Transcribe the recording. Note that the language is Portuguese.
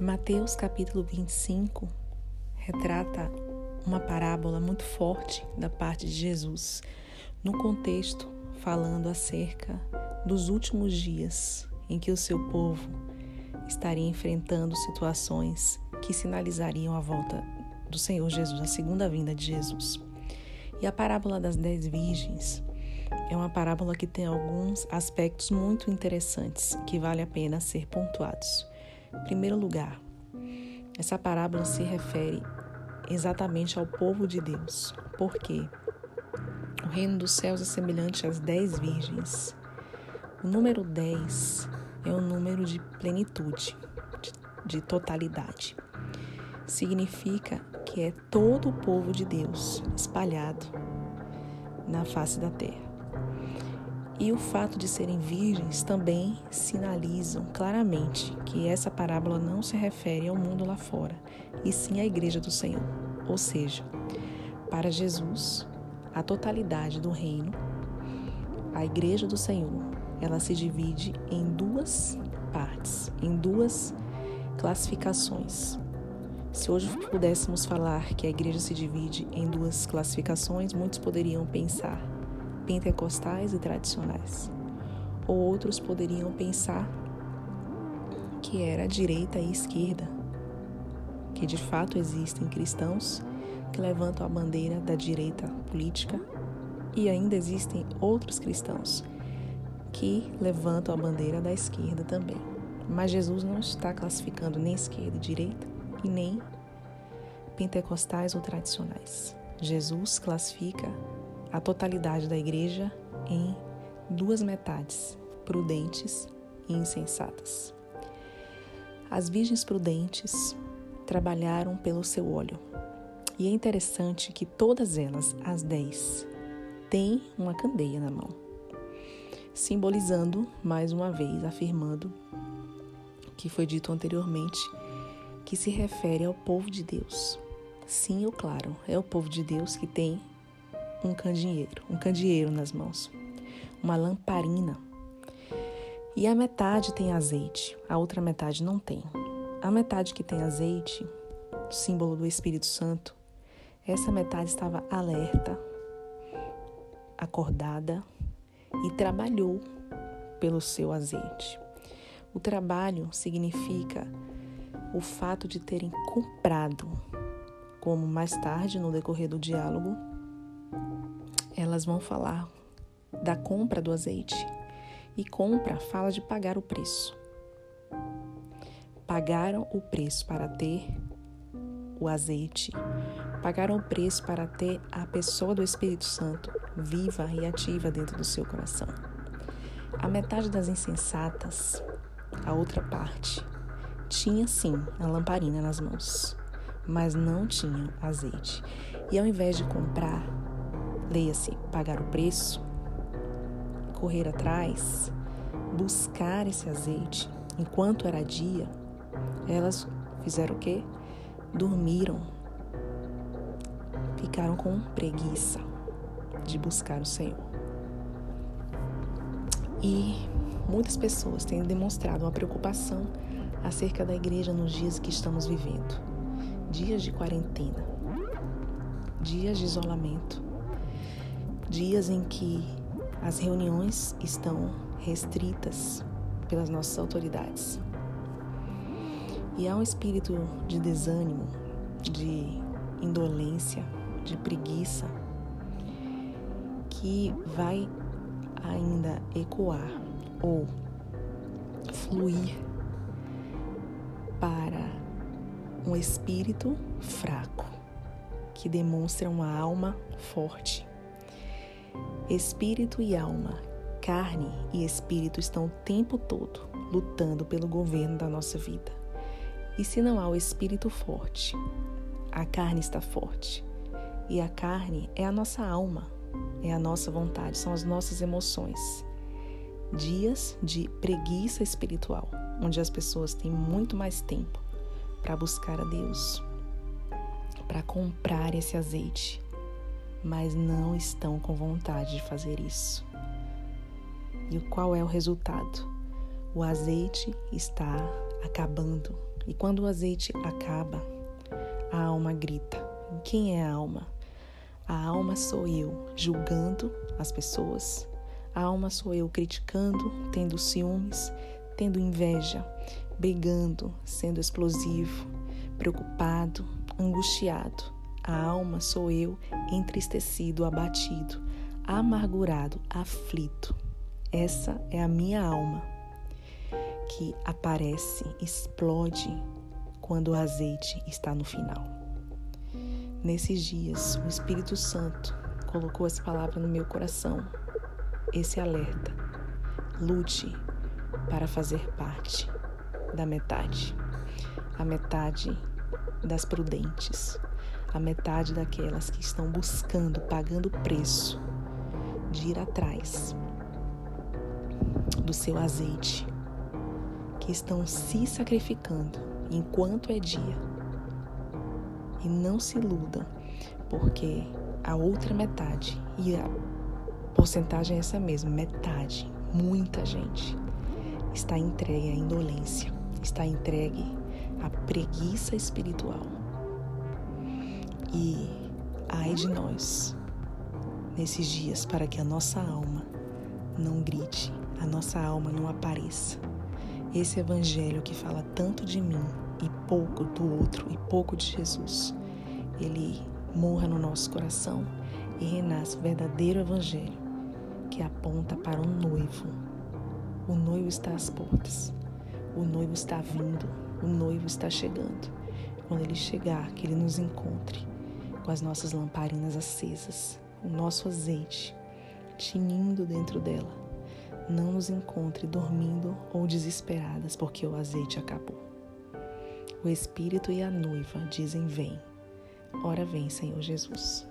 Mateus capítulo 25 retrata uma parábola muito forte da parte de Jesus, no contexto falando acerca dos últimos dias em que o seu povo estaria enfrentando situações que sinalizariam a volta do Senhor Jesus, a segunda vinda de Jesus. E a parábola das dez virgens é uma parábola que tem alguns aspectos muito interessantes que vale a pena ser pontuados. Primeiro lugar, essa parábola se refere exatamente ao povo de Deus. Por quê? O reino dos céus é semelhante às dez virgens. O número dez é um número de plenitude, de, de totalidade. Significa que é todo o povo de Deus espalhado na face da terra. E o fato de serem virgens também sinalizam claramente que essa parábola não se refere ao mundo lá fora, e sim à igreja do Senhor. Ou seja, para Jesus, a totalidade do reino, a igreja do Senhor, ela se divide em duas partes, em duas classificações. Se hoje pudéssemos falar que a igreja se divide em duas classificações, muitos poderiam pensar pentecostais e tradicionais. Ou outros poderiam pensar que era direita e esquerda, que de fato existem cristãos que levantam a bandeira da direita política e ainda existem outros cristãos que levantam a bandeira da esquerda também. Mas Jesus não está classificando nem esquerda e direita e nem pentecostais ou tradicionais. Jesus classifica a totalidade da igreja em duas metades, prudentes e insensatas. As virgens prudentes trabalharam pelo seu óleo. E é interessante que todas elas, as dez, têm uma candeia na mão, simbolizando, mais uma vez, afirmando que foi dito anteriormente, que se refere ao povo de Deus. Sim, eu claro, é o povo de Deus que tem um candeeiro, um candeeiro nas mãos, uma lamparina. E a metade tem azeite, a outra metade não tem. A metade que tem azeite, símbolo do Espírito Santo, essa metade estava alerta, acordada e trabalhou pelo seu azeite. O trabalho significa o fato de terem comprado, como mais tarde no decorrer do diálogo elas vão falar da compra do azeite. E compra fala de pagar o preço. Pagaram o preço para ter o azeite. Pagaram o preço para ter a pessoa do Espírito Santo viva e ativa dentro do seu coração. A metade das insensatas, a outra parte, tinha sim a lamparina nas mãos, mas não tinha azeite. E ao invés de comprar leia-se pagar o preço, correr atrás, buscar esse azeite enquanto era dia, elas fizeram o quê? Dormiram, ficaram com preguiça de buscar o Senhor. E muitas pessoas têm demonstrado uma preocupação acerca da igreja nos dias que estamos vivendo dias de quarentena, dias de isolamento, dias em que as reuniões estão restritas pelas nossas autoridades. E há um espírito de desânimo, de indolência, de preguiça que vai ainda ecoar ou fluir para um espírito fraco que demonstra uma alma forte Espírito e alma, carne e espírito estão o tempo todo lutando pelo governo da nossa vida. E se não há o espírito forte, a carne está forte. E a carne é a nossa alma, é a nossa vontade, são as nossas emoções. Dias de preguiça espiritual, onde as pessoas têm muito mais tempo para buscar a Deus, para comprar esse azeite, mas não estão com vontade de fazer isso. E qual é o resultado? O azeite está acabando, E quando o azeite acaba, a alma grita. Quem é a alma? A alma sou eu julgando as pessoas. A alma sou eu criticando, tendo ciúmes, tendo inveja, brigando, sendo explosivo, preocupado, angustiado. A alma sou eu entristecido, abatido, amargurado, aflito. Essa é a minha alma que aparece, explode quando o azeite está no final. Nesses dias, o Espírito Santo colocou essa palavra no meu coração, esse alerta. Lute para fazer parte da metade, a metade das prudentes, a metade daquelas que estão buscando, pagando o preço de ir atrás do seu azeite, que estão se sacrificando enquanto é dia. E não se iludam, porque a outra metade, e a porcentagem é essa mesma, metade, muita gente, está entregue à indolência, está entregue à preguiça espiritual. E ai de nós, nesses dias, para que a nossa alma não grite, a nossa alma não apareça. Esse evangelho que fala tanto de mim e pouco do outro e pouco de Jesus, ele morra no nosso coração e renasce o verdadeiro evangelho que aponta para o noivo. O noivo está às portas. O noivo está vindo. O noivo está chegando. Quando ele chegar, que ele nos encontre com as nossas lamparinas acesas, o nosso azeite tinindo dentro dela. Não nos encontre dormindo ou desesperadas, porque o azeite acabou. O Espírito e a noiva dizem: Vem. Ora, vem, Senhor Jesus.